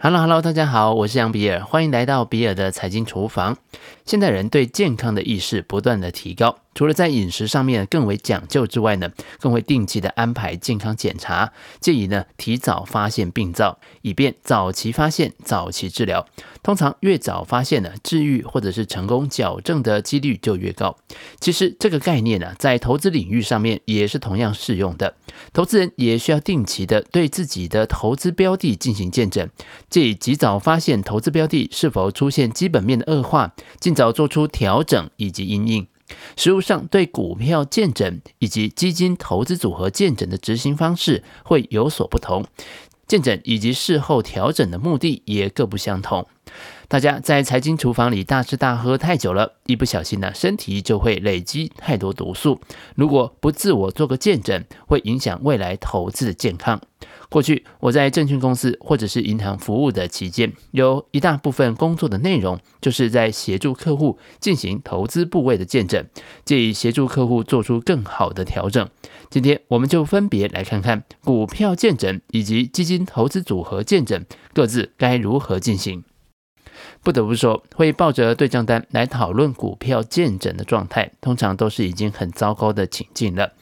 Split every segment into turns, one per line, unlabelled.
Hello，Hello，大家好，我是杨比尔，欢迎来到比尔的财经厨房。现代人对健康的意识不断的提高。除了在饮食上面更为讲究之外呢，更会定期的安排健康检查，建议呢提早发现病灶，以便早期发现、早期治疗。通常越早发现呢，治愈或者是成功矫正的几率就越高。其实这个概念呢，在投资领域上面也是同样适用的。投资人也需要定期的对自己的投资标的进行鉴证，借以及早发现投资标的是否出现基本面的恶化，尽早做出调整以及因应。实务上，对股票见诊以及基金投资组合见诊的执行方式会有所不同，见诊以及事后调整的目的也各不相同。大家在财经厨房里大吃大喝太久了，一不小心呢，身体就会累积太多毒素。如果不自我做个鉴证，会影响未来投资的健康。过去我在证券公司或者是银行服务的期间，有一大部分工作的内容就是在协助客户进行投资部位的鉴证，借以协助客户做出更好的调整。今天我们就分别来看看股票鉴证以及基金投资组合鉴证各自该如何进行。不得不说，会抱着对账单来讨论股票见证的状态，通常都是已经很糟糕的情境了。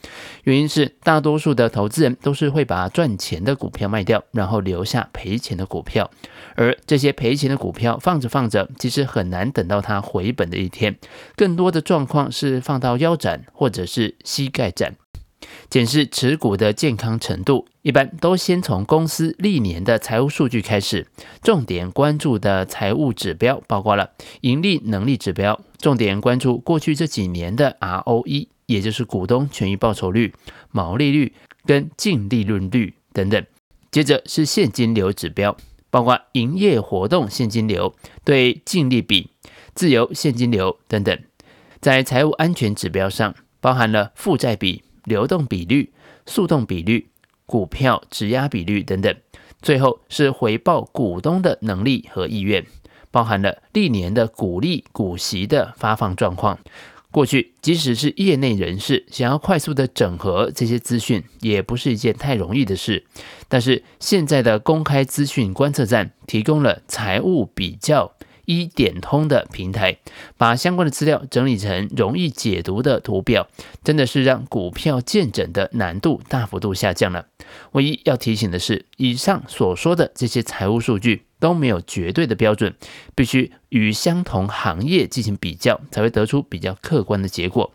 原因是大多数的投资人都是会把赚钱的股票卖掉，然后留下赔钱的股票，而这些赔钱的股票放着放着，其实很难等到它回本的一天。更多的状况是放到腰斩或者是膝盖斩。检视持股的健康程度，一般都先从公司历年的财务数据开始。重点关注的财务指标包括了盈利能力指标，重点关注过去这几年的 ROE，也就是股东权益报酬率、毛利率跟净利润率等等。接着是现金流指标，包括营业活动现金流对净利比、自由现金流等等。在财务安全指标上，包含了负债比。流动比率、速动比率、股票质押比率等等，最后是回报股东的能力和意愿，包含了历年的股利、股息的发放状况。过去，即使是业内人士想要快速的整合这些资讯，也不是一件太容易的事。但是，现在的公开资讯观测站提供了财务比较。一点通的平台，把相关的资料整理成容易解读的图表，真的是让股票鉴诊的难度大幅度下降了。唯一要提醒的是，以上所说的这些财务数据都没有绝对的标准，必须与相同行业进行比较，才会得出比较客观的结果。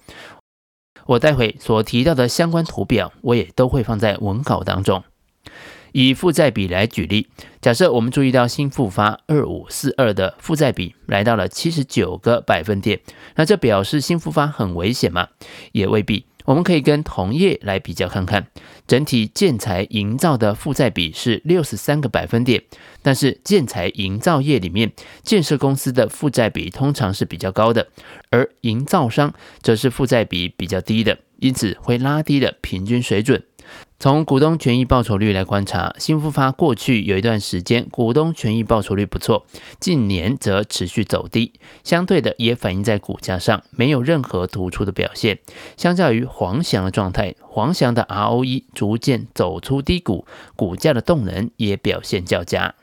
我待会所提到的相关图表，我也都会放在文稿当中。以负债比来举例，假设我们注意到新复发二五四二的负债比来到了七十九个百分点，那这表示新复发很危险吗？也未必。我们可以跟同业来比较看看，整体建材营造的负债比是六十三个百分点，但是建材营造业里面建设公司的负债比通常是比较高的，而营造商则是负债比比较低的，因此会拉低了平均水准。从股东权益报酬率来观察，新复发过去有一段时间股东权益报酬率不错，近年则持续走低，相对的也反映在股价上，没有任何突出的表现。相较于黄翔的状态，黄翔的 ROE 逐渐走出低谷，股价的动能也表现较佳。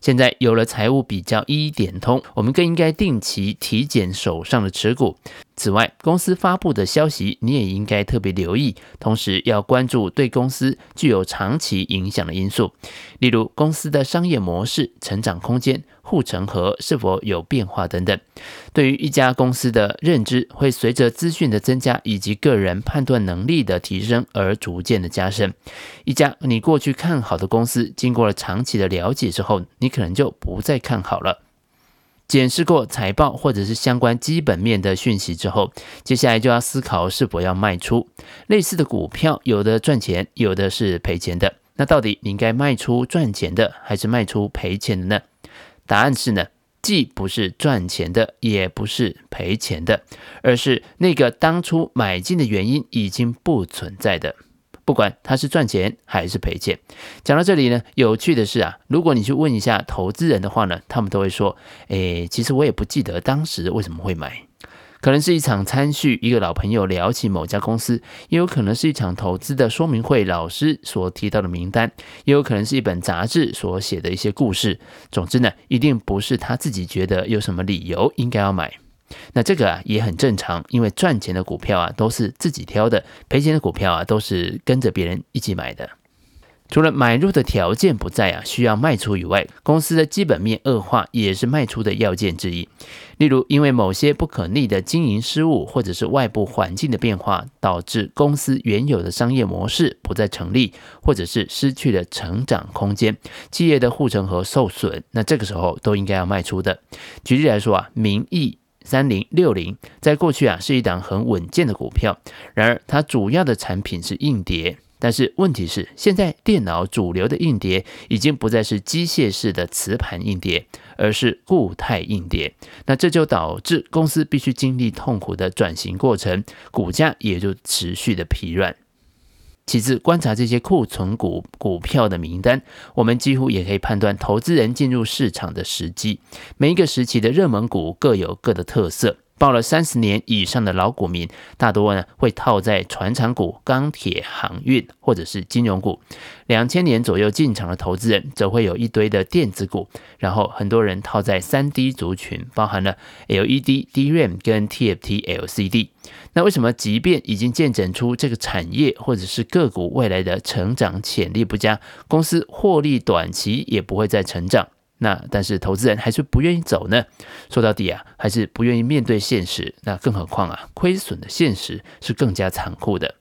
现在有了财务比较一点通，我们更应该定期体检手上的持股。此外，公司发布的消息你也应该特别留意，同时要关注对公司具有长期影响的因素，例如公司的商业模式、成长空间、护城河是否有变化等等。对于一家公司的认知，会随着资讯的增加以及个人判断能力的提升而逐渐的加深。一家你过去看好的公司，经过了长期的了解之后，你你可能就不再看好了。检视过财报或者是相关基本面的讯息之后，接下来就要思考是否要卖出。类似的股票，有的赚钱，有的是赔钱的。那到底你应该卖出赚钱的，还是卖出赔钱的呢？答案是呢，既不是赚钱的，也不是赔钱的，而是那个当初买进的原因已经不存在的。不管他是赚钱还是赔钱，讲到这里呢，有趣的是啊，如果你去问一下投资人的话呢，他们都会说，诶，其实我也不记得当时为什么会买。可能是一场餐叙，一个老朋友聊起某家公司，也有可能是一场投资的说明会，老师所提到的名单，也有可能是一本杂志所写的一些故事。总之呢，一定不是他自己觉得有什么理由应该要买。那这个啊也很正常，因为赚钱的股票啊都是自己挑的，赔钱的股票啊都是跟着别人一起买的。除了买入的条件不在啊，需要卖出以外，公司的基本面恶化也是卖出的要件之一。例如，因为某些不可逆的经营失误，或者是外部环境的变化，导致公司原有的商业模式不再成立，或者是失去了成长空间，企业的护城河受损，那这个时候都应该要卖出的。举例来说啊，明义三零六零在过去啊是一档很稳健的股票，然而它主要的产品是硬碟。但是问题是，现在电脑主流的硬碟已经不再是机械式的磁盘硬碟，而是固态硬碟。那这就导致公司必须经历痛苦的转型过程，股价也就持续的疲软。其次，观察这些库存股股票的名单，我们几乎也可以判断投资人进入市场的时机。每一个时期的热门股各有各的特色。抱了三十年以上的老股民，大多呢会套在传产股、钢铁、航运或者是金融股。两千年左右进场的投资人，则会有一堆的电子股。然后很多人套在三 D 族群，包含了 LED、DRAM 跟 TFT LCD。那为什么即便已经见证出这个产业或者是个股未来的成长潜力不佳，公司获利短期也不会再成长？那但是投资人还是不愿意走呢？说到底啊，还是不愿意面对现实。那更何况啊，亏损的现实是更加残酷的。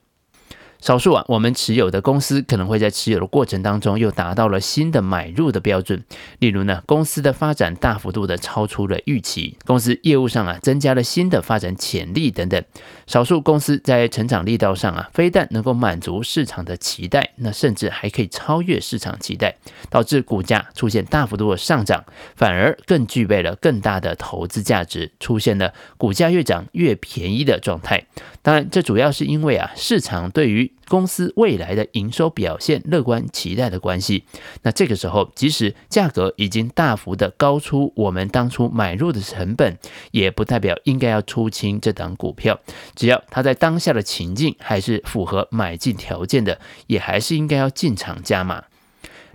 少数啊，我们持有的公司可能会在持有的过程当中又达到了新的买入的标准。例如呢，公司的发展大幅度的超出了预期，公司业务上啊增加了新的发展潜力等等。少数公司在成长力道上啊，非但能够满足市场的期待，那甚至还可以超越市场期待，导致股价出现大幅度的上涨，反而更具备了更大的投资价值，出现了股价越涨越便宜的状态。当然，这主要是因为啊，市场对于公司未来的营收表现乐观期待的关系，那这个时候，即使价格已经大幅的高出我们当初买入的成本，也不代表应该要出清这档股票。只要它在当下的情境还是符合买进条件的，也还是应该要进场加码。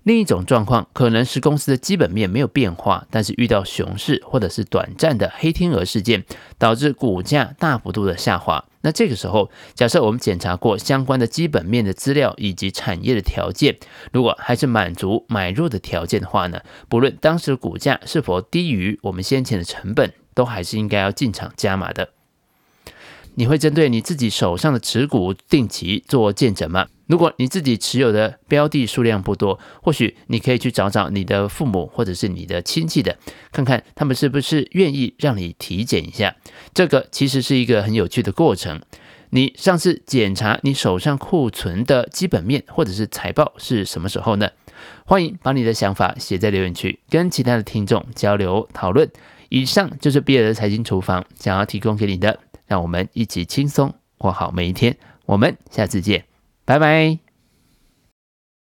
另一种状况可能是公司的基本面没有变化，但是遇到熊市或者是短暂的黑天鹅事件，导致股价大幅度的下滑。那这个时候，假设我们检查过相关的基本面的资料以及产业的条件，如果还是满足买入的条件的话呢，不论当时的股价是否低于我们先前的成本，都还是应该要进场加码的。你会针对你自己手上的持股定期做见证吗？如果你自己持有的标的数量不多，或许你可以去找找你的父母或者是你的亲戚的，看看他们是不是愿意让你体检一下。这个其实是一个很有趣的过程。你上次检查你手上库存的基本面或者是财报是什么时候呢？欢迎把你的想法写在留言区，跟其他的听众交流讨论。以上就是毕尔的财经厨房想要提供给你的。让我们一起轻松过好每一天。我们下次见，拜拜。